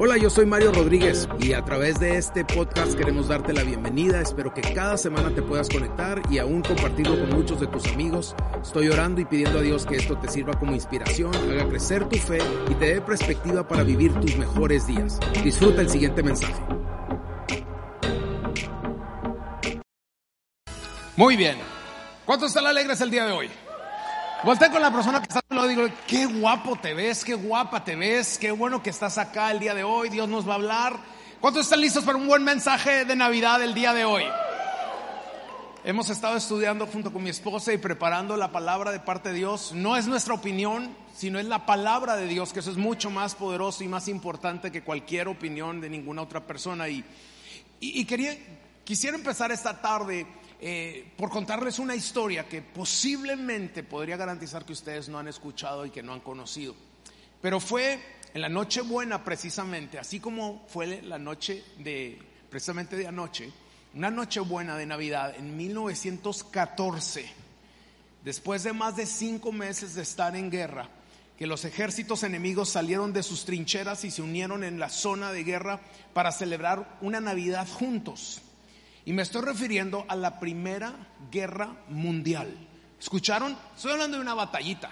Hola, yo soy Mario Rodríguez y a través de este podcast queremos darte la bienvenida. Espero que cada semana te puedas conectar y aún compartirlo con muchos de tus amigos. Estoy orando y pidiendo a Dios que esto te sirva como inspiración, haga crecer tu fe y te dé perspectiva para vivir tus mejores días. Disfruta el siguiente mensaje. Muy bien. ¿Cuántos están alegres el día de hoy? Volté con la persona que está al lado y digo, qué guapo te ves, qué guapa te ves, qué bueno que estás acá el día de hoy, Dios nos va a hablar. ¿Cuántos están listos para un buen mensaje de Navidad el día de hoy? Hemos estado estudiando junto con mi esposa y preparando la palabra de parte de Dios. No es nuestra opinión, sino es la palabra de Dios, que eso es mucho más poderoso y más importante que cualquier opinión de ninguna otra persona. Y, y, y quería, quisiera empezar esta tarde eh, por contarles una historia que posiblemente podría garantizar que ustedes no han escuchado y que no han conocido. Pero fue en la noche buena precisamente, así como fue la noche de, precisamente de anoche, una noche buena de Navidad en 1914, después de más de cinco meses de estar en guerra, que los ejércitos enemigos salieron de sus trincheras y se unieron en la zona de guerra para celebrar una Navidad juntos. Y me estoy refiriendo a la Primera Guerra Mundial. ¿Escucharon? Estoy hablando de una batallita.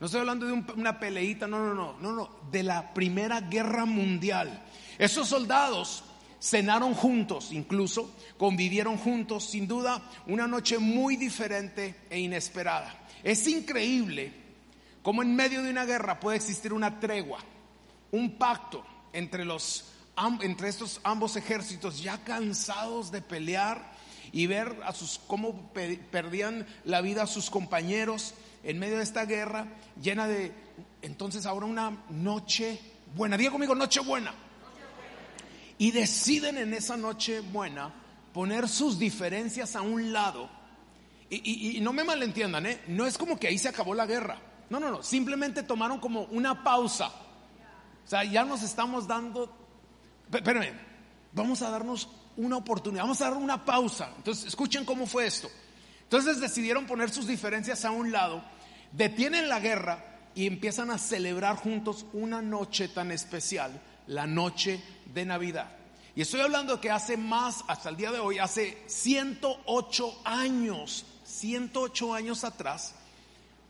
No estoy hablando de una peleita, no, no, no, no, no, de la Primera Guerra Mundial. Esos soldados cenaron juntos, incluso convivieron juntos, sin duda, una noche muy diferente e inesperada. Es increíble cómo en medio de una guerra puede existir una tregua, un pacto entre los entre estos ambos ejércitos ya cansados de pelear y ver a sus cómo perdían la vida a sus compañeros en medio de esta guerra llena de entonces ahora una noche buena. Diga conmigo noche buena. Y deciden en esa noche buena poner sus diferencias a un lado. Y, no me malentiendan, ¿eh? no es como que ahí se acabó la guerra. No, no, no. Simplemente tomaron como una pausa. O sea, ya nos estamos dando Espérenme, vamos a darnos una oportunidad, vamos a dar una pausa. Entonces, escuchen cómo fue esto. Entonces decidieron poner sus diferencias a un lado, detienen la guerra y empiezan a celebrar juntos una noche tan especial, la noche de Navidad. Y estoy hablando de que hace más, hasta el día de hoy, hace 108 años, 108 años atrás,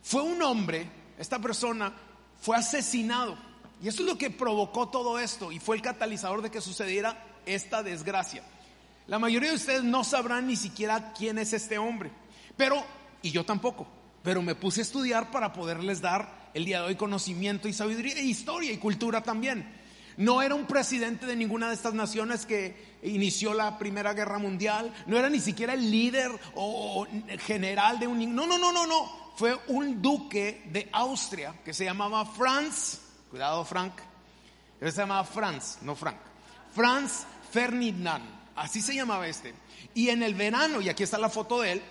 fue un hombre, esta persona fue asesinado y eso es lo que provocó todo esto y fue el catalizador de que sucediera esta desgracia. La mayoría de ustedes no sabrán ni siquiera quién es este hombre, pero, y yo tampoco, pero me puse a estudiar para poderles dar el día de hoy conocimiento y sabiduría, e historia y cultura también. No era un presidente de ninguna de estas naciones que inició la Primera Guerra Mundial, no era ni siquiera el líder o general de un... No, no, no, no, no. Fue un duque de Austria que se llamaba Franz Cuidado, Frank. Él se llamaba Franz, no Frank. Franz Ferdinand. Así se llamaba este. Y en el verano, y aquí está la foto de él,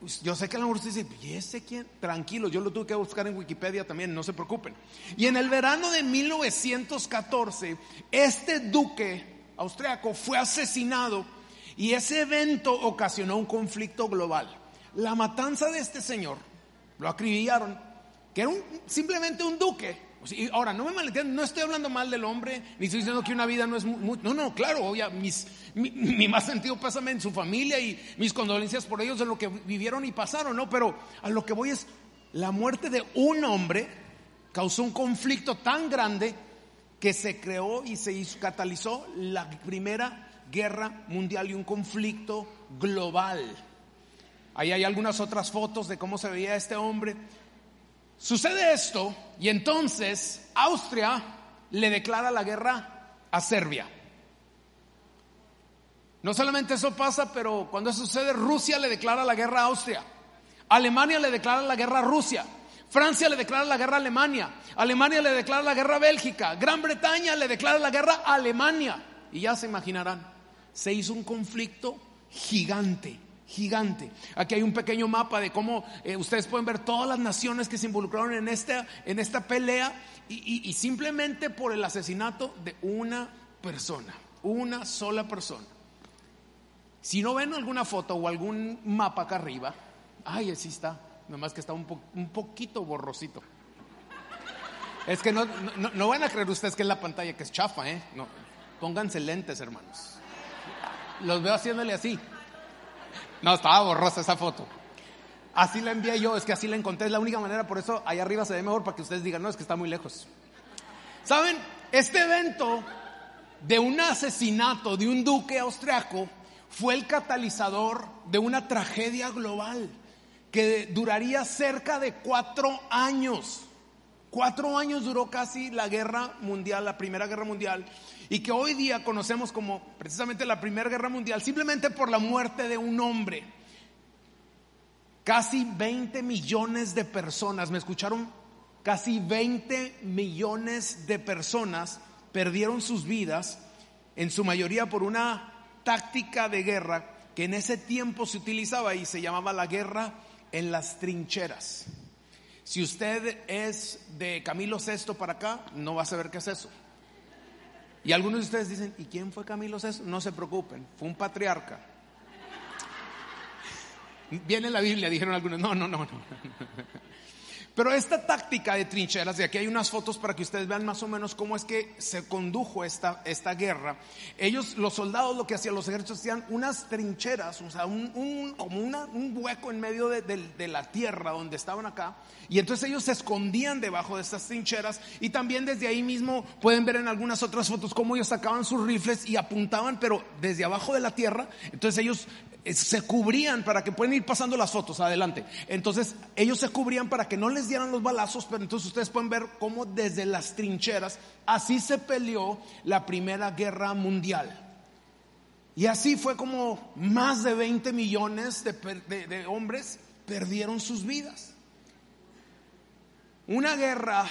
pues, yo sé que a lo mejor usted dice, ¿y ese quién? Tranquilo, yo lo tuve que buscar en Wikipedia también, no se preocupen. Y en el verano de 1914, este duque austriaco fue asesinado y ese evento ocasionó un conflicto global. La matanza de este señor, lo acribillaron, que era simplemente un duque, Ahora, no me malentiendan, no estoy hablando mal del hombre, ni estoy diciendo que una vida no es muy, no, no, claro, obvia, mis, mi, más sentido pésame en su familia y mis condolencias por ellos de lo que vivieron y pasaron, ¿no? Pero a lo que voy es, la muerte de un hombre causó un conflicto tan grande que se creó y se catalizó la primera guerra mundial y un conflicto global. Ahí hay algunas otras fotos de cómo se veía este hombre Sucede esto y entonces Austria le declara la guerra a Serbia. No solamente eso pasa, pero cuando eso sucede, Rusia le declara la guerra a Austria. Alemania le declara la guerra a Rusia. Francia le declara la guerra a Alemania. Alemania le declara la guerra a Bélgica. Gran Bretaña le declara la guerra a Alemania. Y ya se imaginarán, se hizo un conflicto gigante gigante. Aquí hay un pequeño mapa de cómo eh, ustedes pueden ver todas las naciones que se involucraron en esta, en esta pelea y, simplemente por el asesinato de una persona, una sola persona. Si no ven alguna foto o algún mapa acá arriba, ay, así está, nomás que está un, poquito borrosito. Es que no, no, no van a creer ustedes que es la pantalla que es chafa, ¿eh? No, pónganse lentes, hermanos. Los veo haciéndole así. No, estaba borrosa esa foto. Así la envié yo, es que así la encontré, es la única manera, por eso ahí arriba se ve mejor para que ustedes digan, no, es que está muy lejos. ¿Saben? Este evento de un asesinato de un duque austriaco fue el catalizador de una tragedia global que duraría cerca de cuatro años. Cuatro años duró casi la guerra mundial, la primera guerra mundial, y que hoy día conocemos como precisamente la primera guerra mundial, simplemente por la muerte de un hombre. Casi 20 millones de personas, ¿me escucharon? Casi 20 millones de personas perdieron sus vidas, en su mayoría por una táctica de guerra que en ese tiempo se utilizaba y se llamaba la guerra en las trincheras. Si usted es de Camilo VI para acá, no va a saber qué es eso. Y algunos de ustedes dicen, ¿y quién fue Camilo VI? No se preocupen, fue un patriarca. Viene la Biblia, dijeron algunos, no, no, no, no. Pero esta táctica de trincheras, y aquí hay unas fotos para que ustedes vean más o menos cómo es que se condujo esta, esta guerra. Ellos, los soldados, lo que hacían, los ejércitos hacían unas trincheras, o sea, un, como un hueco en medio de, la tierra donde estaban acá. Y entonces ellos se escondían debajo de estas trincheras. Y también desde ahí mismo pueden ver en algunas otras fotos cómo ellos sacaban sus rifles y apuntaban, pero desde abajo de la tierra. Entonces ellos se cubrían para que pueden ir pasando las fotos adelante. Entonces ellos se cubrían para que no les dieran los balazos, pero entonces ustedes pueden ver cómo desde las trincheras así se peleó la primera guerra mundial. Y así fue como más de 20 millones de, de hombres perdieron sus vidas. Una guerra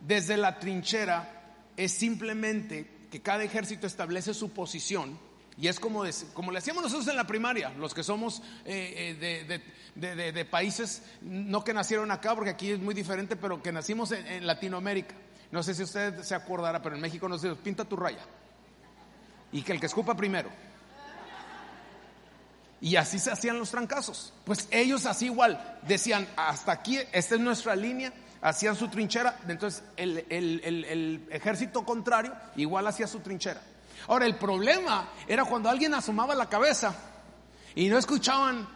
desde la trinchera es simplemente que cada ejército establece su posición y es como, como le hacíamos nosotros en la primaria, los que somos eh, eh, de, países, no que nacieron acá, porque aquí es muy diferente, pero que nacimos en, Latinoamérica. No sé si usted se acordará, pero en México nos dice, pinta tu raya. Y que el que escupa primero. Y así se hacían los trancazos. Pues ellos así igual, decían, hasta aquí, esta es nuestra línea, hacían su trinchera, entonces el, el ejército contrario igual hacía su trinchera. Ahora, el problema era cuando alguien asomaba la cabeza y no escuchaban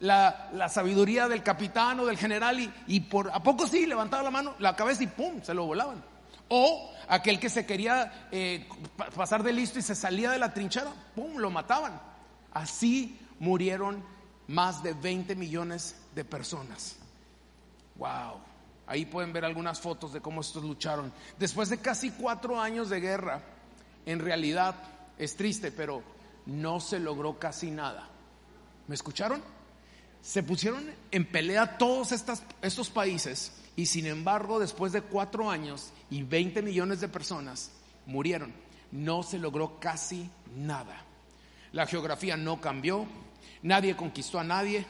la, sabiduría del capitán o del general y, por a poco sí levantaba la mano, la cabeza y pum, se lo volaban. O aquel que se quería eh, pasar de listo y se salía de la trinchera, pum, lo mataban. Así murieron más de 20 millones de personas. Wow. Ahí pueden ver algunas fotos de cómo estos lucharon. Después de casi cuatro años de guerra, en realidad es triste, pero no se logró casi nada. ¿Me escucharon? Se pusieron en pelea todos estos países y sin embargo después de cuatro años y 20 millones de personas murieron. No se logró casi nada. La geografía no cambió, nadie conquistó a nadie,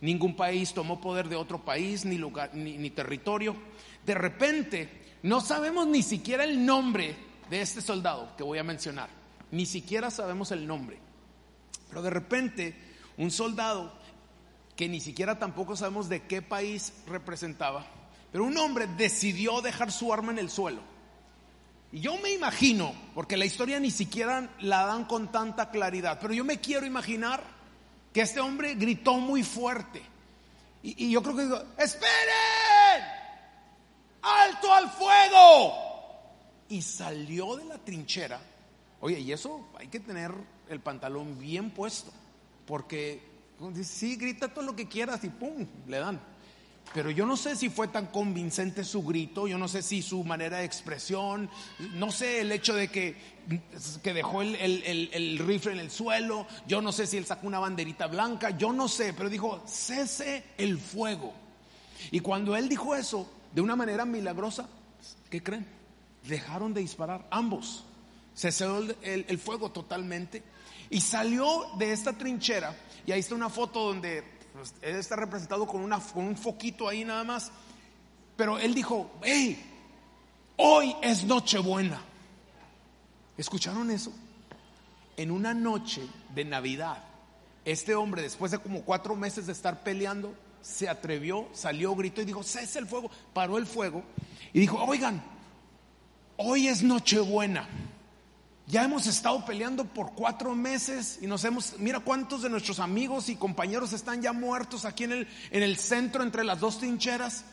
ningún país tomó poder de otro país ni, lugar, ni territorio. De repente no sabemos ni siquiera el nombre de este soldado que voy a mencionar. Ni siquiera sabemos el nombre. Pero de repente, un soldado que ni siquiera tampoco sabemos de qué país representaba, pero un hombre decidió dejar su arma en el suelo. Y yo me imagino, porque la historia ni siquiera la dan con tanta claridad, pero yo me quiero imaginar que este hombre gritó muy fuerte. Y, yo creo que digo, esperen, alto al fuego y salió de la trinchera. Oye, y eso hay que tener el pantalón bien puesto, porque sí, grita todo lo que quieras y pum, le dan. Pero yo no sé si fue tan convincente su grito, yo no sé si su manera de expresión, no sé el hecho de que, que dejó el, el, rifle en el suelo, yo no sé si él sacó una banderita blanca, yo no sé, pero dijo, cese el fuego. Y cuando él dijo eso, de una manera milagrosa, ¿qué creen? Dejaron de disparar, ambos. Se cesó el, fuego totalmente y salió de esta trinchera. Y ahí está una foto donde pues, él está representado con, una, con un foquito ahí nada más. Pero él dijo, hey, hoy es Nochebuena. ¿Escucharon eso? En una noche de Navidad, este hombre, después de como cuatro meses de estar peleando, se atrevió, salió, gritó y dijo, cese el fuego, paró el fuego y dijo, oigan, hoy es Nochebuena. Ya hemos estado peleando por cuatro meses y nos hemos, mira cuántos de nuestros amigos y compañeros están ya muertos aquí en el, en el centro entre las dos trincheras.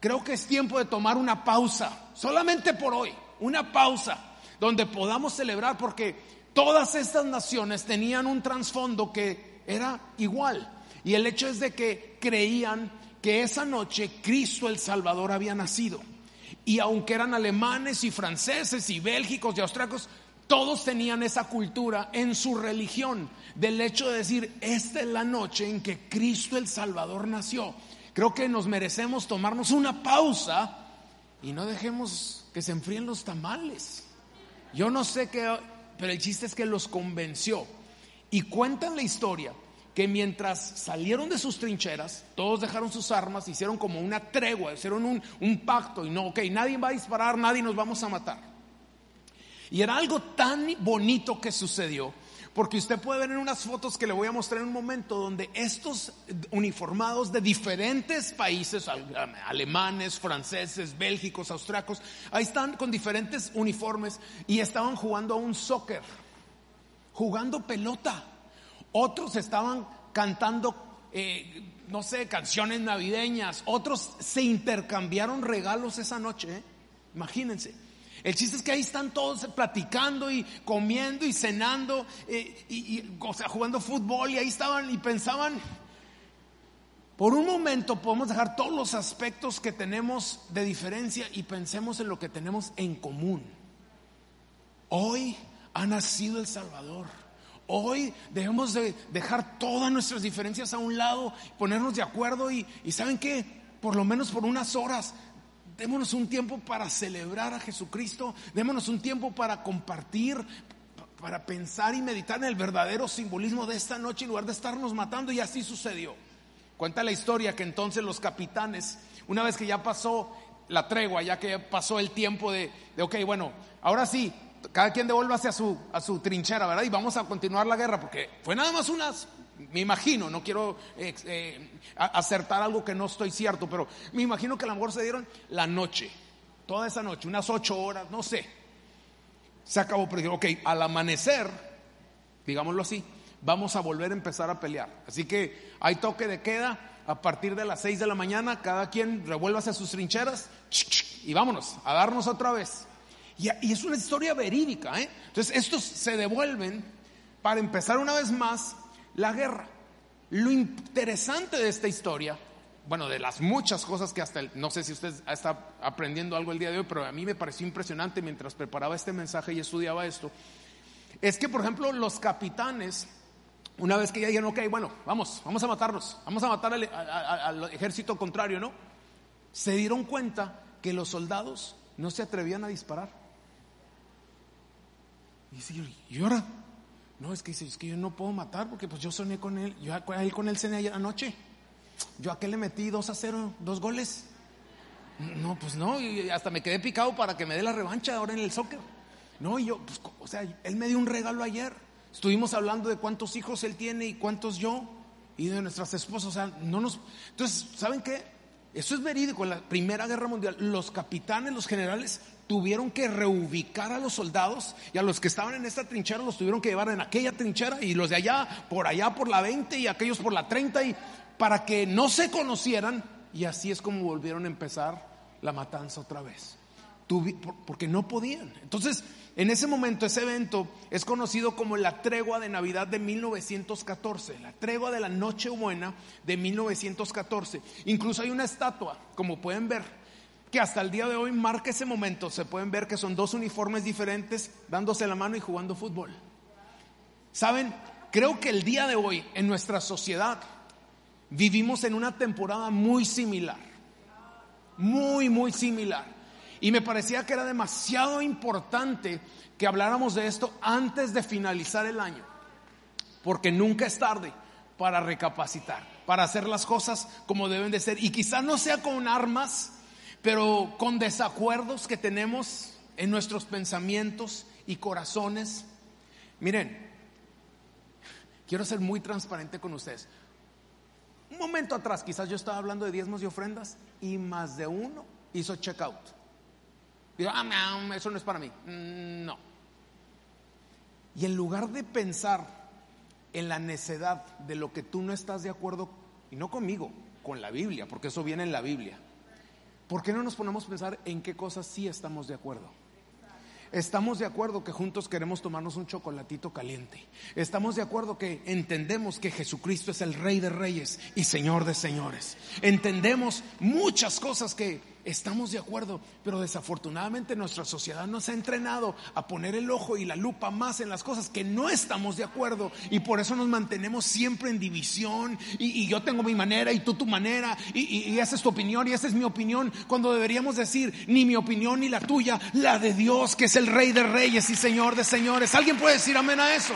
Creo que es tiempo de tomar una pausa, solamente por hoy, una pausa, donde podamos celebrar porque todas estas naciones tenían un trasfondo que era igual. Y el hecho es de que creían que esa noche Cristo el Salvador había nacido. Y aunque eran alemanes y franceses y bélgicos y austriacos, todos tenían esa cultura en su religión del hecho de decir, esta es la noche en que Cristo el Salvador nació. Creo que nos merecemos tomarnos una pausa y no dejemos que se enfríen los tamales. Yo no sé qué, pero el chiste es que los convenció. Y cuentan la historia que mientras salieron de sus trincheras, todos dejaron sus armas, hicieron como una tregua, hicieron un, pacto y no, ok, nadie va a disparar, nadie nos vamos a matar. Y era algo tan bonito que sucedió, porque usted puede ver en unas fotos que le voy a mostrar en un momento donde estos uniformados de diferentes países, alemanes, franceses, bélgicos, austriacos, ahí están con diferentes uniformes y estaban jugando a un soccer, jugando pelota. Otros estaban cantando, eh, no sé, canciones navideñas. Otros se intercambiaron regalos esa noche. ¿eh? Imagínense. El chiste es que ahí están todos platicando y comiendo y cenando eh, y, o sea, jugando fútbol y ahí estaban y pensaban, por un momento podemos dejar todos los aspectos que tenemos de diferencia y pensemos en lo que tenemos en común. Hoy ha nacido el Salvador. Hoy debemos de dejar todas nuestras diferencias a un lado, ponernos de acuerdo y, y ¿saben qué? Por lo menos por unas horas Démonos un tiempo para celebrar a Jesucristo. Démonos un tiempo para compartir, para pensar y meditar en el verdadero simbolismo de esta noche en lugar de estarnos matando. Y así sucedió. Cuenta la historia que entonces los capitanes, una vez que ya pasó la tregua, ya que pasó el tiempo de, de ok, bueno, ahora sí, cada quien devuélvase a su, a su trinchera, ¿verdad? Y vamos a continuar la guerra, porque fue nada más unas me imagino, no quiero eh, acertar algo que no estoy cierto, pero me imagino que a lo mejor se dieron la noche, toda esa noche, unas ocho horas, no sé. Se acabó, pero ok, al amanecer, digámoslo así, vamos a volver a empezar a pelear. Así que hay toque de queda a partir de las seis de la mañana, cada quien revuélvase a sus trincheras y vámonos a darnos otra vez. Y, es una historia verídica, ¿eh? Entonces estos se devuelven para empezar una vez más la guerra. Lo interesante de esta historia, bueno, de las muchas cosas que hasta, no sé si usted está aprendiendo algo el día de hoy, pero a mí me pareció impresionante mientras preparaba este mensaje y estudiaba esto, es que, por ejemplo, los capitanes, una vez que ya dijeron, ok, bueno, vamos, vamos a matarnos, vamos a matar al, ejército contrario, ¿no? Se dieron cuenta que los soldados no se atrevían a disparar. Y, y ahora, no, es que es que yo no puedo matar porque pues yo soñé con él, yo a él con él cené ayer anoche. Yo a qué le metí dos a cero, dos goles. No, pues no, y hasta me quedé picado para que me dé la revancha ahora en el soccer. No, y yo, pues, o sea, él me dio un regalo ayer. Estuvimos hablando de cuántos hijos él tiene y cuántos yo, y de nuestras esposas. O sea, no nos. Entonces, ¿saben qué? Eso es verídico. En la Primera Guerra Mundial, los capitanes, los generales, tuvieron que reubicar a los soldados y a los que estaban en esta trinchera los tuvieron que llevar en aquella trinchera y los de allá por allá por la 20 y aquellos por la 30 y para que no se conocieran y así es como volvieron a empezar la matanza otra vez. Porque no podían. Entonces, en ese momento, ese evento es conocido como la tregua de Navidad de 1914, la tregua de la Nochebuena de 1914. Incluso hay una estatua, como pueden ver, que hasta el día de hoy marca ese momento. Se pueden ver que son dos uniformes diferentes dándose la mano y jugando fútbol. Saben, creo que el día de hoy en nuestra sociedad vivimos en una temporada muy similar. Muy, muy similar. Y me parecía que era demasiado importante que habláramos de esto antes de finalizar el año. Porque nunca es tarde para recapacitar, para hacer las cosas como deben de ser. Y quizás no sea con armas, pero con desacuerdos que tenemos en nuestros pensamientos y corazones. Miren, quiero ser muy transparente con ustedes. Un momento atrás, quizás yo estaba hablando de diezmos y ofrendas y más de uno hizo checkout. Digo, ah, eso no es para mí. Mm, no. Y en lugar de pensar en la necedad de lo que tú no estás de acuerdo, y no conmigo, con la Biblia, porque eso viene en la Biblia, ¿por qué no nos ponemos a pensar en qué cosas sí estamos de acuerdo? Estamos de acuerdo que juntos queremos tomarnos un chocolatito caliente. Estamos de acuerdo que entendemos que Jesucristo es el Rey de Reyes y Señor de Señores. Entendemos muchas cosas que estamos de acuerdo, pero desafortunadamente nuestra sociedad nos ha entrenado a poner el ojo y la lupa más en las cosas que no estamos de acuerdo y por eso nos mantenemos siempre en división y, yo tengo mi manera y tú tu manera y, y esa es tu opinión y esa es mi opinión cuando deberíamos decir ni mi opinión ni la tuya, la de Dios que es el Rey de Reyes y Señor de Señores. ¿Alguien puede decir amén a eso?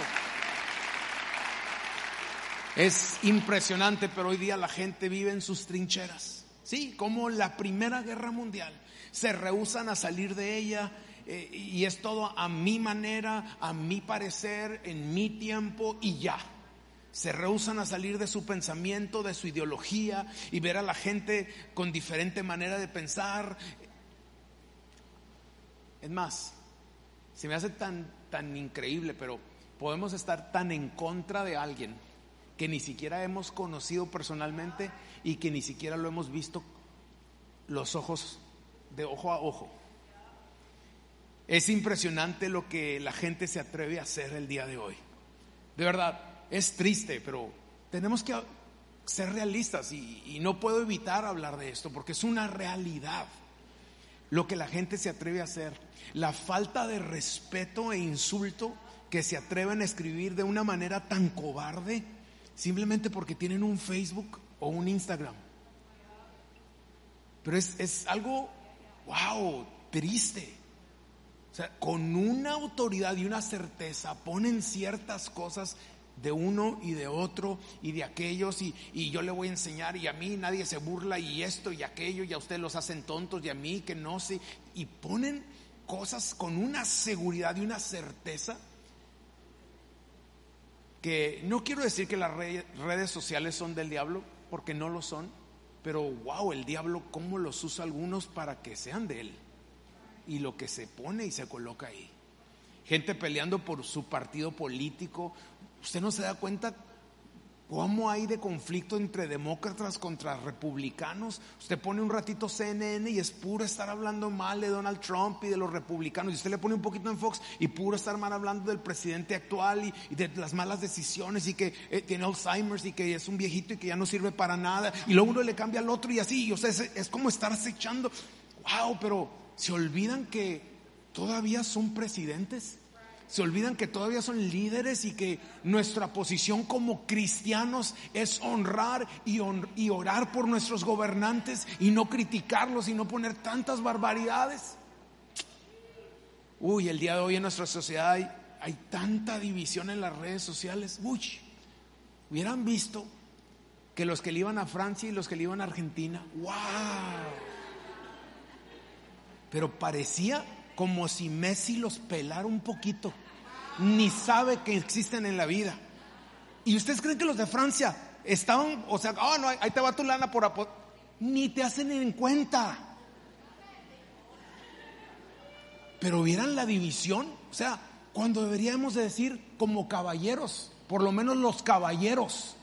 Es impresionante, pero hoy día la gente vive en sus trincheras. Sí, como la Primera Guerra Mundial. Se rehusan a salir de ella eh, y es todo a mi manera, a mi parecer, en mi tiempo y ya. Se rehusan a salir de su pensamiento, de su ideología y ver a la gente con diferente manera de pensar. Es más, se me hace tan, tan increíble, pero podemos estar tan en contra de alguien que ni siquiera hemos conocido personalmente y que ni siquiera lo hemos visto los ojos de ojo a ojo. Es impresionante lo que la gente se atreve a hacer el día de hoy. De verdad, es triste, pero tenemos que ser realistas y, y, no puedo evitar hablar de esto porque es una realidad lo que la gente se atreve a hacer. La falta de respeto e insulto que se atreven a escribir de una manera tan cobarde simplemente porque tienen un Facebook o un Instagram. Pero es, algo, wow, triste. O sea, con una autoridad y una certeza ponen ciertas cosas de uno y de otro y de aquellos y, y, yo le voy a enseñar y a mí nadie se burla y esto y aquello y a ustedes los hacen tontos y a mí que no sé y ponen cosas con una seguridad y una certeza que no quiero decir que las redes sociales son del diablo porque no lo son, pero wow, el diablo cómo los usa algunos para que sean de él. Y lo que se pone y se coloca ahí. Gente peleando por su partido político. ¿Usted no se da cuenta ¿Cómo hay de conflicto entre demócratas contra republicanos? Usted pone un ratito CNN y es puro estar hablando mal de Donald Trump y de los republicanos. Y usted le pone un poquito en Fox y puro estar mal hablando del presidente actual y, de las malas decisiones y que eh, tiene Alzheimer's y que es un viejito y que ya no sirve para nada. Y luego uno le cambia al otro y así. O sea, es, es como estar acechando. Wow, pero se olvidan que todavía son presidentes se olvidan que todavía son líderes y que nuestra posición como cristianos es honrar y, orar por nuestros gobernantes y no criticarlos y no poner tantas barbaridades. Uy, el día de hoy en nuestra sociedad hay, hay tanta división en las redes sociales. Uy, hubieran visto que los que le iban a Francia y los que le iban a Argentina, wow. Pero parecía como si Messi los pelara un poquito. Ni sabe que existen en la vida. ¿Y ustedes creen que los de Francia estaban, o sea, oh, no, ahí te va tu lana por Ni te hacen en cuenta. Pero vieran la división, o sea, cuando deberíamos de decir como caballeros, por lo menos los caballeros,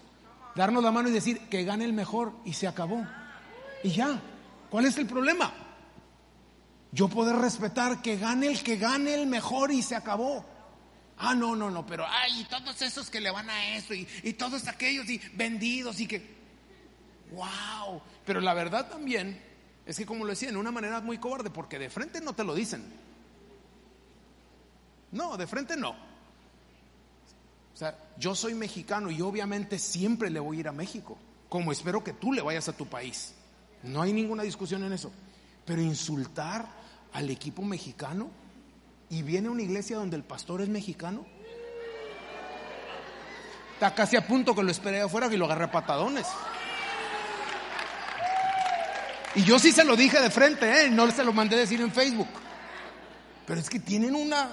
darnos la mano y decir que gane el mejor y se acabó. Y ya, ¿cuál es el problema? Yo poder respetar que gane el que gane el mejor y se acabó. Ah, no, no, no, pero ay, todos esos que le van a eso y, y todos aquellos y vendidos y que, wow. Pero la verdad también es que como lo decía, en una manera muy cobarde, porque de frente no te lo dicen. No, de frente no. O sea, yo soy mexicano y obviamente siempre le voy a ir a México, como espero que tú le vayas a tu país. No hay ninguna discusión en eso. Pero insultar al equipo mexicano y viene a una iglesia donde el pastor es mexicano. Está casi a punto que lo esperé afuera y lo agarré a patadones. Y yo sí se lo dije de frente, ¿eh? no se lo mandé decir en Facebook. Pero es que tienen una...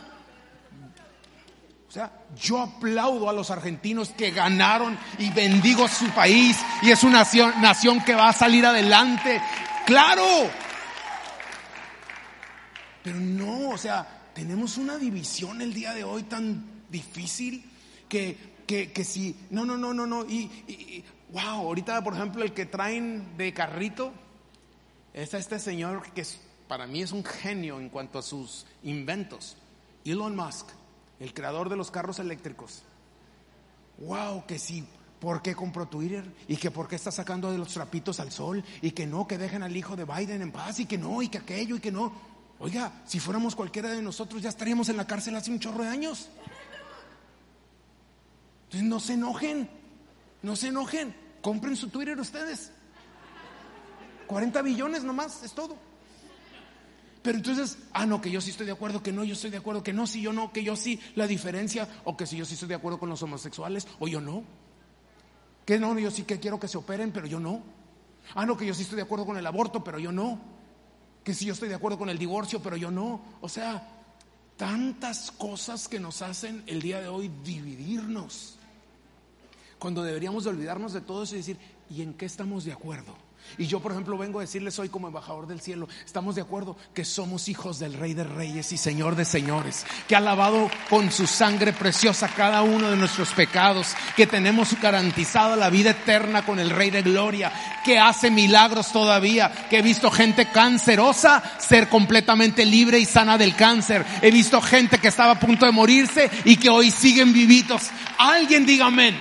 O sea, yo aplaudo a los argentinos que ganaron y bendigo su país y es una nación, nación que va a salir adelante. Claro, Pero no, o sea, tenemos una división el día de hoy tan difícil que, que, si, no, no, no, no, no, y, wow, ahorita por ejemplo el que traen de carrito, es este señor que para mí es un genio en cuanto a sus inventos, Elon Musk, el creador de los carros eléctricos. Wow, que si ¿Por qué compró Twitter? ¿Y que por qué está sacando de los trapitos al sol? ¿Y que no, que dejen al hijo de Biden en paz? ¿Y que no, y que aquello, y que no? Oiga, si fuéramos cualquiera de nosotros ya estaríamos en la cárcel hace un chorro de años. Entonces no se enojen, no se enojen. Compren su Twitter ustedes. 40 billones nomás, es todo. Pero entonces, ah, no, que yo sí estoy de acuerdo, que no, yo estoy de acuerdo, que no, si yo no, que yo sí, la diferencia, o que si yo sí estoy de acuerdo con los homosexuales, o yo no. Que no, yo sí que quiero que se operen, pero yo no. Ah, no, que yo sí estoy de acuerdo con el aborto, pero yo no. Que sí yo estoy de acuerdo con el divorcio, pero yo no. O sea, tantas cosas que nos hacen el día de hoy dividirnos. Cuando deberíamos de olvidarnos de todo eso y decir, ¿y en qué estamos de acuerdo? Y yo, por ejemplo, vengo a decirles hoy como embajador del cielo, estamos de acuerdo que somos hijos del Rey de Reyes y Señor de Señores, que ha lavado con su sangre preciosa cada uno de nuestros pecados, que tenemos garantizada la vida eterna con el Rey de Gloria, que hace milagros todavía, que he visto gente cancerosa ser completamente libre y sana del cáncer. He visto gente que estaba a punto de morirse y que hoy siguen vivitos. Alguien diga amén.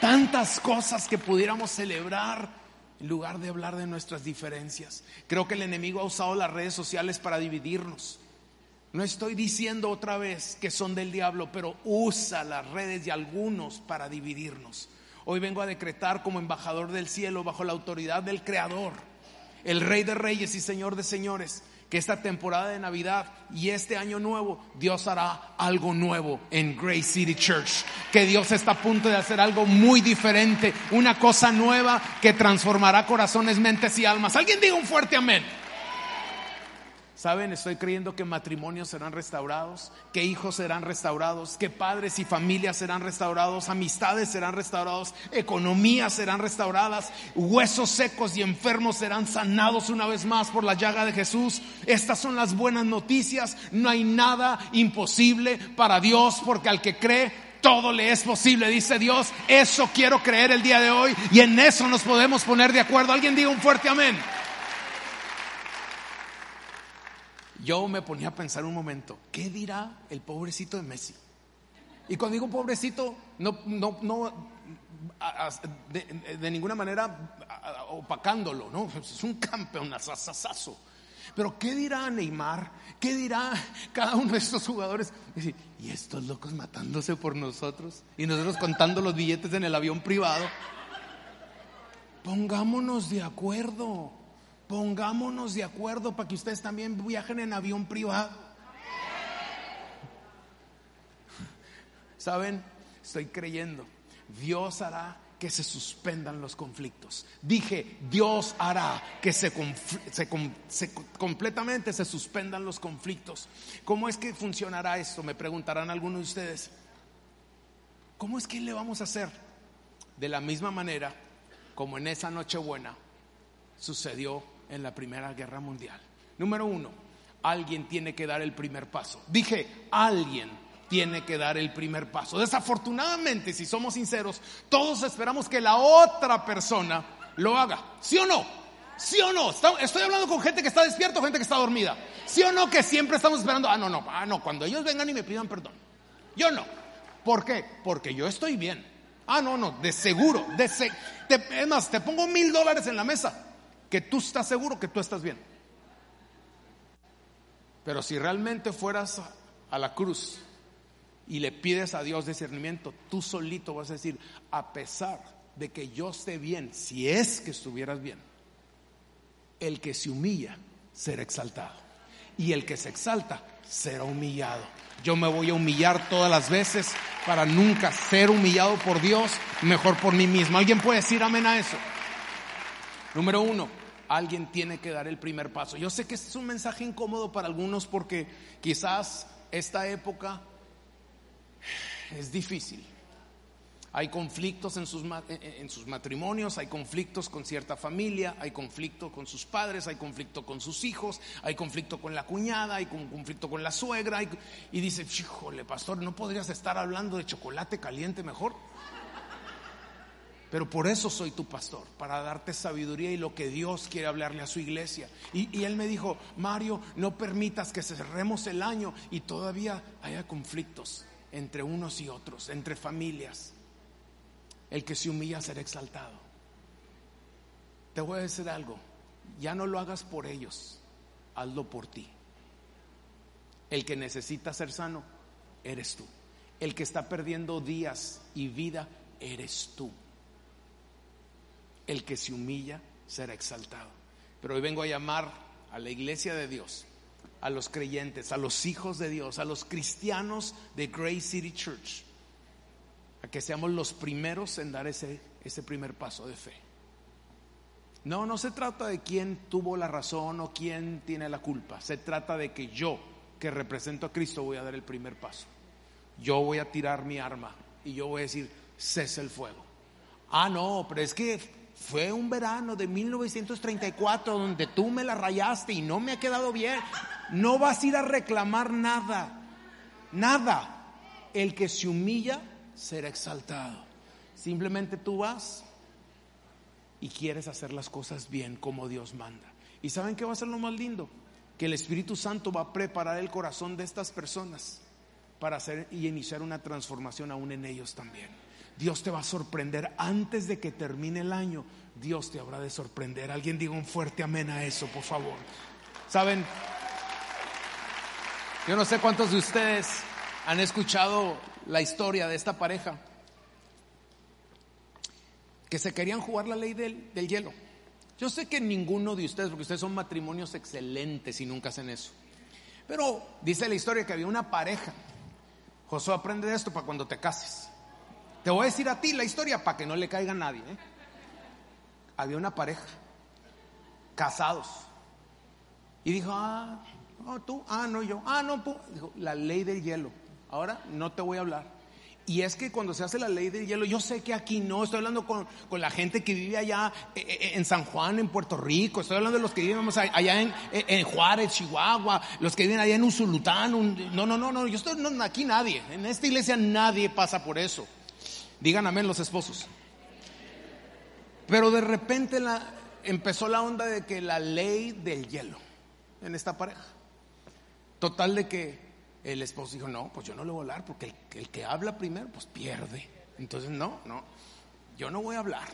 Tantas cosas que pudiéramos celebrar en lugar de hablar de nuestras diferencias. Creo que el enemigo ha usado las redes sociales para dividirnos. No estoy diciendo otra vez que son del diablo, pero usa las redes de algunos para dividirnos. Hoy vengo a decretar como embajador del cielo bajo la autoridad del Creador, el Rey de Reyes y Señor de Señores, que esta temporada de Navidad y este año nuevo Dios hará algo nuevo en Grace City Church. Que Dios está a punto de hacer algo muy diferente, una cosa nueva que transformará corazones, mentes y almas. Alguien diga un fuerte amén. Saben, estoy creyendo que matrimonios serán restaurados, que hijos serán restaurados, que padres y familias serán restaurados, amistades serán restaurados, economías serán restauradas, huesos secos y enfermos serán sanados una vez más por la llaga de Jesús. Estas son las buenas noticias. No hay nada imposible para Dios porque al que cree todo le es posible, dice Dios. Eso quiero creer el día de hoy y en eso nos podemos poner de acuerdo. Alguien diga un fuerte amén. Yo me ponía a pensar un momento, ¿qué dirá el pobrecito de Messi? Y cuando digo pobrecito, no, no, no de, ninguna manera opacándolo, ¿no? Es un campeón asasazo. Pero ¿qué dirá Neymar? ¿Qué dirá cada uno de estos jugadores? Y estos locos matándose por nosotros y nosotros contando los billetes en el avión privado. Pongámonos de acuerdo. Pongámonos de acuerdo para que ustedes también viajen en avión privado. ¿Saben? Estoy creyendo. Dios hará que se suspendan los conflictos. Dije, Dios hará que se, completamente se suspendan los conflictos. ¿Cómo es que funcionará esto? Me preguntarán algunos de ustedes. ¿Cómo es que le vamos a hacer? De la misma manera como en esa Nochebuena sucedió en la Primera Guerra Mundial. Número uno, alguien tiene que dar el primer paso. Dije, alguien tiene que dar el primer paso. Desafortunadamente, si somos sinceros, todos esperamos que la otra persona lo haga. ¿Sí o no? ¿Sí o no? Estoy hablando con gente que está despierta o gente que está dormida. ¿Sí o no? Que siempre estamos esperando. Ah, no, no, ah, no. Cuando ellos vengan y me pidan perdón. Yo no. ¿Por qué? Porque yo estoy bien. Ah, no, no, de seguro. De es más, te pongo mil dólares en la mesa que tú estás seguro que tú estás bien. Pero si realmente fueras a la cruz y le pides a Dios discernimiento, tú solito vas a decir, a pesar de que yo esté bien, si es que estuvieras bien, el que se humilla será exaltado. Y el que se exalta será humillado. Yo me voy a humillar todas las veces para nunca ser humillado por Dios, mejor por mí mismo. ¿Alguien puede decir amén a eso? Número uno, alguien tiene que dar el primer paso. Yo sé que es un mensaje incómodo para algunos porque quizás esta época es difícil. Hay conflictos en sus, en sus, matrimonios, hay conflictos con cierta familia, hay conflicto con sus padres, hay conflicto con sus hijos, hay conflicto con la cuñada, hay conflicto con la suegra. y dice, híjole, pastor, ¿no podrías estar hablando de chocolate caliente mejor? Pero por eso soy tu pastor, para darte sabiduría y lo que Dios quiere hablarle a su iglesia. Y, él me dijo, Mario, no permitas que cerremos el año y todavía haya conflictos entre unos y otros, entre familias. El que se humilla será exaltado. Te voy a decir algo, ya no lo hagas por ellos, hazlo por ti. El que necesita ser sano, eres tú. El que está perdiendo días y vida, eres tú. El que se humilla será exaltado. Pero hoy vengo a llamar a la iglesia de Dios, a los creyentes, a los hijos de Dios, a los cristianos de Grace City Church a que seamos los primeros en dar ese, ese primer paso de fe. No, no se trata de quién tuvo la razón o quién tiene la culpa. Se trata de que yo, que represento a Cristo, voy a dar el primer paso. Yo voy a tirar mi arma y yo voy a decir, cese el fuego. Ah, no, pero es que fue un verano de 1934 donde tú me la rayaste y no me ha quedado bien. No vas a ir a reclamar nada. Nada. El que se humilla ser exaltado. Simplemente tú vas y quieres hacer las cosas bien como Dios manda. ¿Y saben qué va a ser lo más lindo? Que el Espíritu Santo va a preparar el corazón de estas personas para hacer y iniciar una transformación aún en ellos también. Dios te va a sorprender antes de que termine el año. Dios te habrá de sorprender. Alguien diga un fuerte amén a eso, por favor. Saben, yo no sé cuántos de ustedes han escuchado la historia de esta pareja que se querían jugar la ley del, hielo. Yo sé que ninguno de ustedes, porque ustedes son matrimonios excelentes y nunca hacen eso. Pero dice la historia que había una pareja. Josué, aprende de esto para cuando te cases. Te voy a decir a ti la historia para que no le caiga a nadie. ¿eh? Había una pareja, casados. Y dijo, ah, tú, ah, no yo, ah, no, tú. Dijo, la ley del hielo. Ahora no te voy a hablar. Y es que cuando se hace la ley del hielo, yo sé que aquí no, estoy hablando con, la gente que vive allá eh, eh, en San Juan, en Puerto Rico, estoy hablando de los que viven allá en, Juárez, Chihuahua, los que viven allá en Usulután. no, no, no, no, yo estoy, no, aquí nadie, en esta iglesia nadie pasa por eso. Digan amén los esposos. Pero de repente empezó la onda de que la ley del hielo en esta pareja. Total de que el esposo dijo, no, pues yo no le voy a hablar porque el, que habla primero, pues pierde. Entonces, no, no, yo no voy a hablar.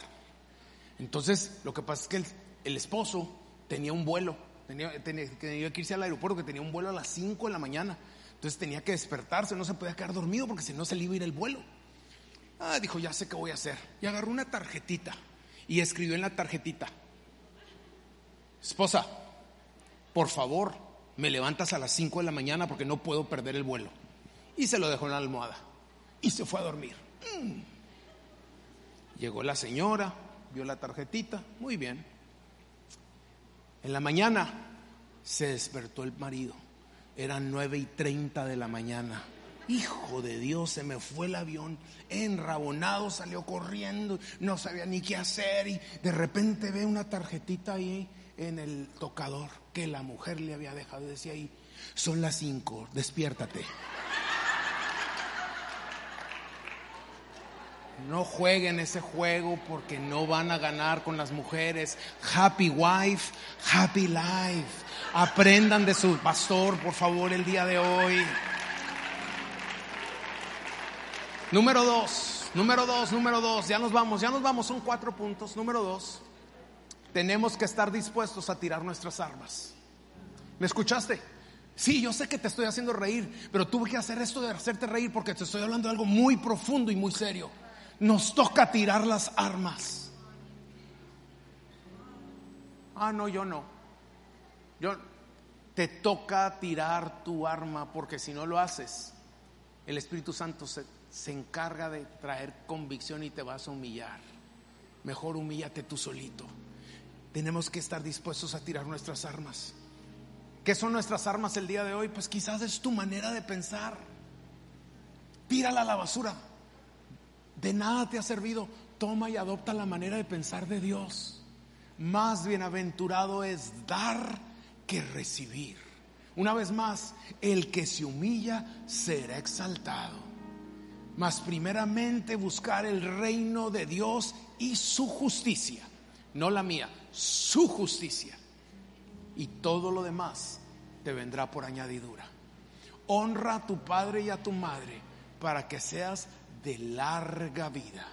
Entonces, lo que pasa es que el, esposo tenía un vuelo, tenía, que irse al aeropuerto, que tenía un vuelo a las 5 de la mañana. Entonces tenía que despertarse, no se podía quedar dormido porque si no se le iba a ir el vuelo. Ah, dijo, ya sé qué voy a hacer. Y agarró una tarjetita y escribió en la tarjetita, esposa, por favor, me levantas a las 5 de la mañana porque no puedo perder el vuelo. Y se lo dejó en la almohada. Y se fue a dormir. Mm. Llegó la señora, vio la tarjetita, muy bien. En la mañana se despertó el marido. Eran nueve y treinta de la mañana. Hijo de Dios, se me fue el avión. Enrabonado salió corriendo, no sabía ni qué hacer y de repente ve una tarjetita ahí en el tocador que la mujer le había dejado. Decía ahí, son las cinco, despiértate. No jueguen ese juego porque no van a ganar con las mujeres. Happy wife, happy life. Aprendan de su pastor, por favor, el día de hoy. Número dos, número dos, número dos. Ya nos vamos, ya nos vamos. Son cuatro puntos. Número dos tenemos que estar dispuestos a tirar nuestras armas. ¿Me escuchaste? Sí, yo sé que te estoy haciendo reír, pero tuve que hacer esto de hacerte reír porque te estoy hablando de algo muy profundo y muy serio. Nos toca tirar las armas. Ah, no, yo no. Yo te toca tirar tu arma porque si no lo haces, el Espíritu Santo se, se encarga de traer convicción y te vas a humillar. Mejor humíllate tú solito tenemos que estar dispuestos a tirar nuestras armas. ¿Qué son nuestras armas el día de hoy? Pues quizás es tu manera de pensar. Tírala a la basura. de nada te ha servido. Toma y adopta la manera de pensar de Dios. Más bienaventurado es dar que recibir. Una vez más, el que se humilla será exaltado. Mas primeramente buscar el reino de Dios y su justicia, no la mía, su justicia. Y todo lo demás te vendrá por añadidura. Honra a tu padre y a tu madre para que seas de larga vida.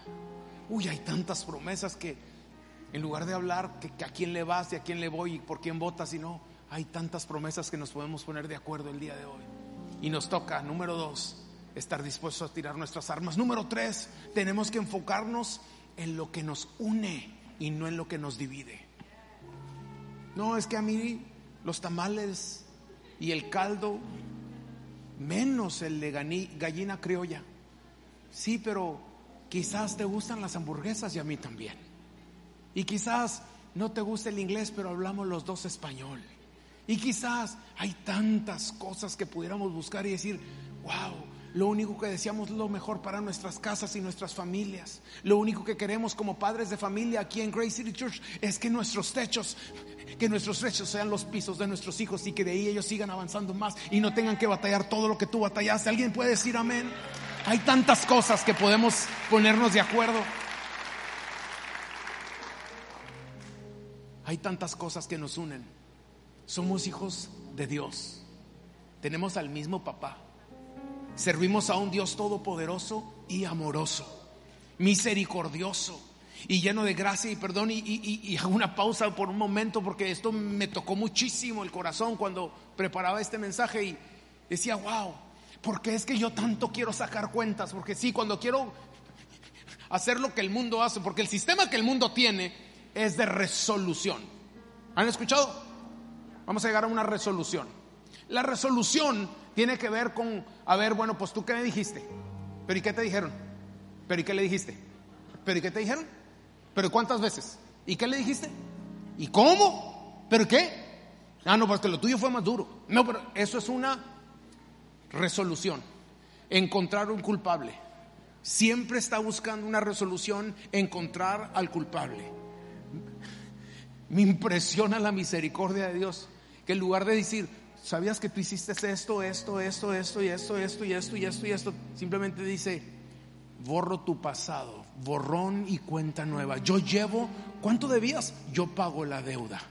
Uy, hay tantas promesas que en lugar de hablar que, a quién le vas y a quién le voy y por quién votas, y no, hay tantas promesas que nos podemos poner de acuerdo el día de hoy. Y nos toca, número dos, estar dispuestos a tirar nuestras armas. Número tres, tenemos que enfocarnos en lo que nos une y no en lo que nos divide. No, es que a mí los tamales y el caldo, menos el de gallina criolla. Sí, pero quizás te gustan las hamburguesas y a mí también. Y quizás no te gusta el inglés, pero hablamos los dos español. Y quizás hay tantas cosas que pudiéramos buscar y decir, wow, lo único que deseamos es lo mejor para nuestras casas y nuestras familias. Lo único que queremos como padres de familia aquí en Grace City Church es que nuestros techos, que nuestros techos sean los pisos de nuestros hijos y que de ahí ellos sigan avanzando más y no tengan que batallar todo lo que tú batallaste. ¿Alguien puede decir amén? Hay tantas cosas que podemos ponernos de acuerdo. Hay tantas cosas que nos unen. Somos hijos de Dios. Tenemos al mismo papá. Servimos a un Dios todopoderoso y amoroso, misericordioso y lleno de gracia y perdón. Y, hago una pausa por un momento porque esto me tocó muchísimo el corazón cuando preparaba este mensaje y decía, wow, ¿por qué es que yo tanto quiero sacar cuentas? Porque sí, cuando quiero hacer lo que el mundo hace, porque el sistema que el mundo tiene es de resolución. ¿Han escuchado? Vamos a llegar a una resolución. La resolución tiene que ver con, a ver, bueno, pues tú qué me dijiste, pero ¿y qué te dijeron? ¿Pero y qué le dijiste? ¿Pero y qué te dijeron? ¿Pero cuántas veces? ¿Y qué le dijiste? ¿Y cómo? ¿Pero qué? Ah, no, porque lo tuyo fue más duro. No, pero eso es una resolución. Encontrar un culpable. Siempre está buscando una resolución, encontrar al culpable. Me impresiona la misericordia de Dios, que en lugar de decir, ¿sabías que tú hiciste esto, esto, esto, esto y esto, esto y esto y esto y esto? Simplemente dice, borro tu pasado, borrón y cuenta nueva. Yo llevo, ¿cuánto debías? Yo pago la deuda.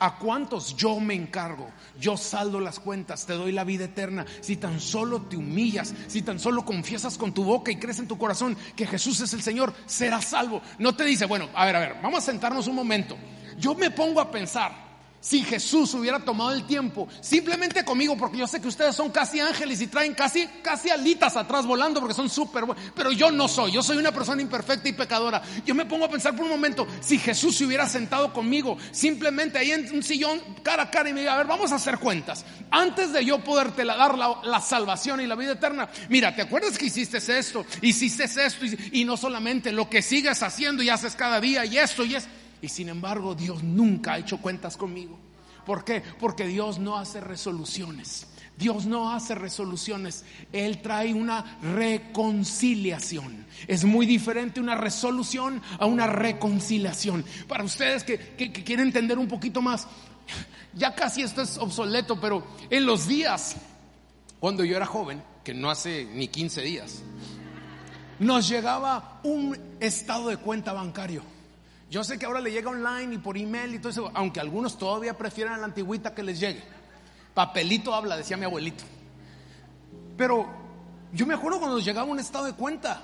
¿A cuántos yo me encargo? Yo saldo las cuentas, te doy la vida eterna. Si tan solo te humillas, si tan solo confiesas con tu boca y crees en tu corazón que Jesús es el Señor, serás salvo. No te dice, bueno, a ver, a ver, vamos a sentarnos un momento. Yo me pongo a pensar, si Jesús hubiera tomado el tiempo simplemente conmigo, porque yo sé que ustedes son casi ángeles y traen casi, casi alitas atrás volando porque son súper buenos, pero yo no soy, yo soy una persona imperfecta y pecadora. Yo me pongo a pensar por un momento, si Jesús se hubiera sentado conmigo simplemente ahí en un sillón cara a cara y me diga, a ver, vamos a hacer cuentas. Antes de yo poderte dar la, salvación y la vida eterna, mira, ¿te acuerdas que hiciste esto? Hiciste esto y, y no solamente lo que sigues haciendo y haces cada día y esto y esto. Y sin embargo, Dios nunca ha hecho cuentas conmigo. ¿Por qué? Porque Dios no hace resoluciones. Dios no hace resoluciones, Él trae una reconciliación. Es muy diferente una resolución a una reconciliación. Para ustedes que, quieren entender un poquito más, ya casi esto es obsoleto, pero en los días, cuando yo era joven, que no hace ni 15 días, nos llegaba un estado de cuenta bancario. Yo sé que ahora le llega online y por email y todo eso, aunque algunos todavía prefieren a la antigüita que les llegue. Papelito habla, decía mi abuelito. Pero yo me acuerdo cuando llegaba un estado de cuenta.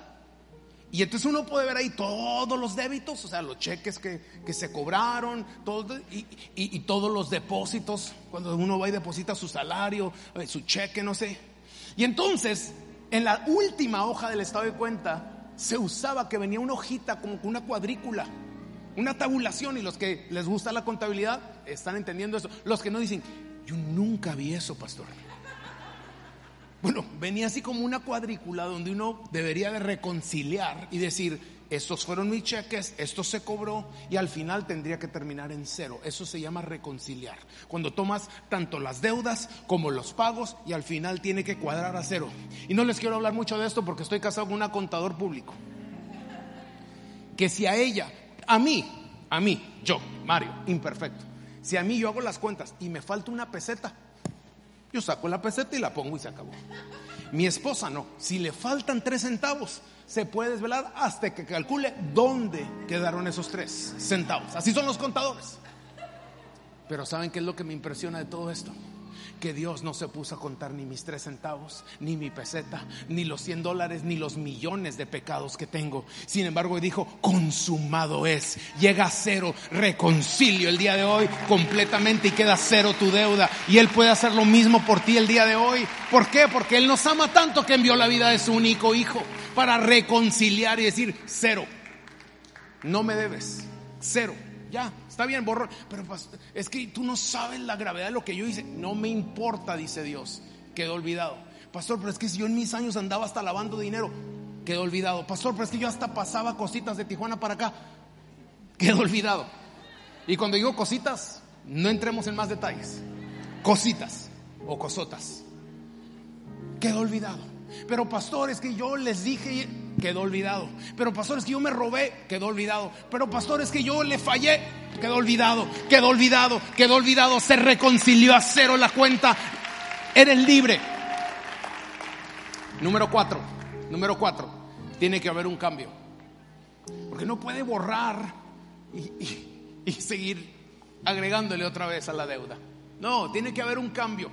Y entonces uno puede ver ahí todos los débitos, o sea, los cheques que, se cobraron, todo, y, y, todos los depósitos, cuando uno va y deposita su salario, eh, su cheque, no sé. Y entonces, en la última hoja del estado de cuenta, se usaba que venía una hojita como una cuadrícula una tabulación y los que les gusta la contabilidad están entendiendo eso. Los que no dicen, yo nunca vi eso, pastor. Bueno, venía así como una cuadrícula donde uno debería de reconciliar y decir, estos fueron mis cheques, esto se cobró y al final tendría que terminar en cero. Eso se llama reconciliar. Cuando tomas tanto las deudas como los pagos y al final tiene que cuadrar a cero. Y no les quiero hablar mucho de esto porque estoy casado con un contador público. que si a ella, a mí, a mí, yo, Mario, imperfecto, si a mí yo hago las cuentas y me falta una peseta, yo saco la peseta y la pongo y se acabó. Mi esposa no, si le faltan tres centavos, se puede desvelar hasta que calcule dónde quedaron esos tres centavos. Así son los contadores. Pero ¿saben qué es lo que me impresiona de todo esto? Que Dios no se puso a contar ni mis tres centavos, ni mi peseta, ni los cien dólares, ni los millones de pecados que tengo. Sin embargo, dijo, consumado es. Llega a cero, reconcilio el día de hoy completamente y queda cero tu deuda. Y Él puede hacer lo mismo por ti el día de hoy. ¿Por qué? Porque Él nos ama tanto que envió la vida de su único hijo para reconciliar y decir, cero. No me debes, cero. Ya, está bien, borro. Pero es que tú no sabes la gravedad de lo que yo hice. No me importa, dice Dios. Quedó olvidado. Pastor, pero es que si yo en mis años andaba hasta lavando dinero, quedó olvidado. Pastor, pero es que yo hasta pasaba cositas de Tijuana para acá, quedó olvidado. Y cuando digo cositas, no entremos en más detalles. Cositas o cosotas. Quedó olvidado. Pero pastor, es que yo les dije quedó olvidado. Pero pastor, es que yo me robé, quedó olvidado. Pero pastor, es que yo le fallé, quedó olvidado, quedó olvidado, quedó olvidado. Se reconcilió a cero la cuenta. Eres libre. Número cuatro, número cuatro, tiene que haber un cambio. Porque no puede borrar y, y seguir agregándole otra vez a la deuda. No, tiene que haber un cambio.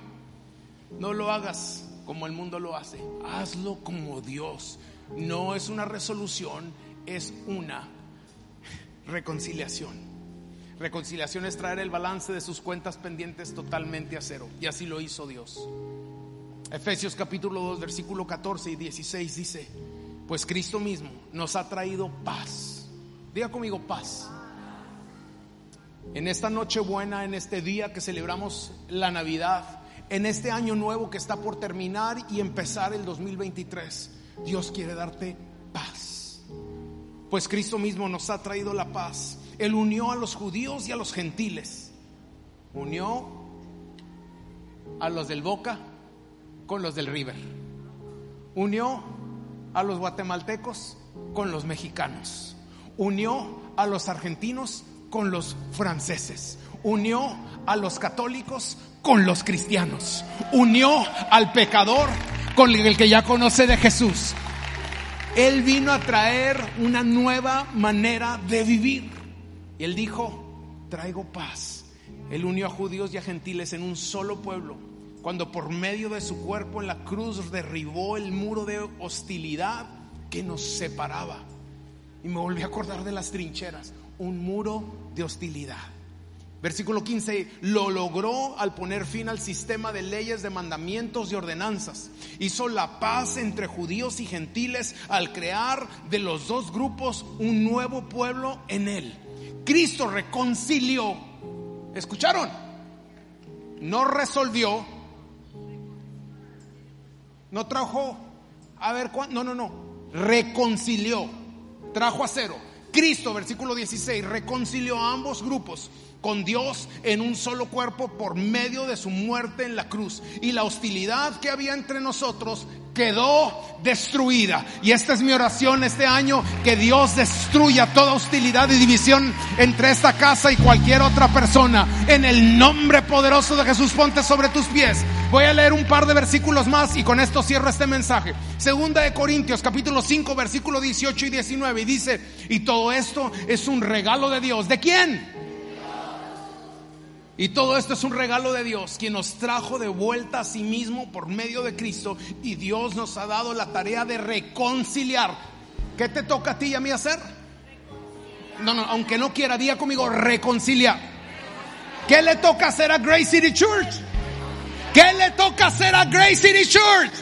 No lo hagas como el mundo lo hace. Hazlo como Dios no es una resolución, es una reconciliación. Reconciliación es traer el balance de sus cuentas pendientes totalmente a cero. Y así lo hizo Dios. Efesios capítulo 2, versículo 14 y 16 dice, pues Cristo mismo nos ha traído paz. Diga conmigo paz. En esta noche buena, en este día que celebramos la Navidad, en este año nuevo que está por terminar y empezar el 2023. Dios quiere darte paz. Pues Cristo mismo nos ha traído la paz. Él unió a los judíos y a los gentiles. Unió a los del Boca con los del River. Unió a los guatemaltecos con los mexicanos. Unió a los argentinos con los franceses. Unió a los católicos con los cristianos. Unió al pecador con el que ya conoce de Jesús. Él vino a traer una nueva manera de vivir. Y él dijo, traigo paz. Él unió a judíos y a gentiles en un solo pueblo. Cuando por medio de su cuerpo en la cruz derribó el muro de hostilidad que nos separaba. Y me volví a acordar de las trincheras. Un muro de hostilidad. Versículo 15, lo logró al poner fin al sistema de leyes, de mandamientos y ordenanzas. Hizo la paz entre judíos y gentiles al crear de los dos grupos un nuevo pueblo en él. Cristo reconcilió. ¿Escucharon? No resolvió. No trajo, a ver, no, no, no. Reconcilió. Trajo a cero. Cristo, versículo 16, reconcilió a ambos grupos con Dios en un solo cuerpo por medio de su muerte en la cruz. Y la hostilidad que había entre nosotros quedó destruida. Y esta es mi oración este año, que Dios destruya toda hostilidad y división entre esta casa y cualquier otra persona. En el nombre poderoso de Jesús, ponte sobre tus pies. Voy a leer un par de versículos más y con esto cierro este mensaje. Segunda de Corintios, capítulo 5, versículo 18 y 19. Y dice, y todo esto es un regalo de Dios. ¿De quién? Y todo esto es un regalo de Dios, quien nos trajo de vuelta a sí mismo por medio de Cristo. Y Dios nos ha dado la tarea de reconciliar. ¿Qué te toca a ti y a mí hacer? No, no, aunque no quiera, diga conmigo, reconciliar. ¿Qué le toca hacer a Grace City Church? ¿Qué le toca hacer a Grace City Church?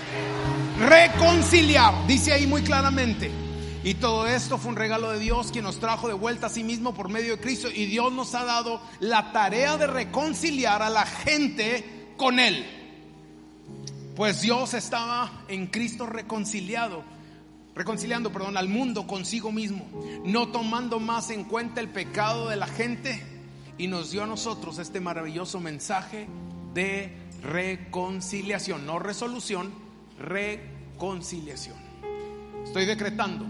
Reconciliar. Dice ahí muy claramente. Y todo esto fue un regalo de Dios quien nos trajo de vuelta a sí mismo por medio de Cristo. Y Dios nos ha dado la tarea de reconciliar a la gente con Él. Pues Dios estaba en Cristo reconciliado, reconciliando, perdón, al mundo consigo mismo, no tomando más en cuenta el pecado de la gente y nos dio a nosotros este maravilloso mensaje de reconciliación, no resolución, reconciliación. Estoy decretando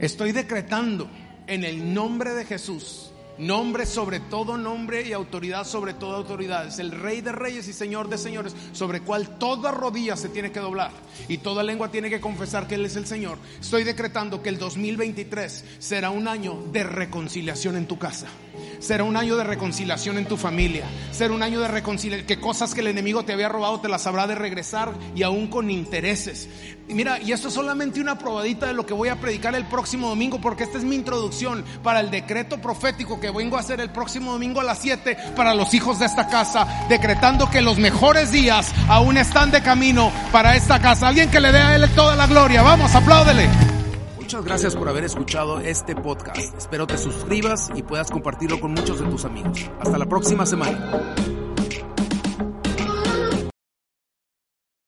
Estoy decretando en el nombre de Jesús Nombre sobre todo nombre y autoridad sobre toda autoridad. Es el Rey de reyes y Señor de señores, sobre cual toda rodilla se tiene que doblar y toda lengua tiene que confesar que Él es el Señor. Estoy decretando que el 2023 será un año de reconciliación en tu casa. Será un año de reconciliación en tu familia. Será un año de reconciliación. Que cosas que el enemigo te había robado te las habrá de regresar y aún con intereses. Mira, y esto es solamente una probadita de lo que voy a predicar el próximo domingo, porque esta es mi introducción para el decreto profético que vengo a hacer el próximo domingo a las 7 para los hijos de esta casa, decretando que los mejores días aún están de camino para esta casa. Alguien que le dé a él toda la gloria. Vamos, apláudele. Muchas gracias por haber escuchado este podcast. Espero te suscribas y puedas compartirlo con muchos de tus amigos. Hasta la próxima semana.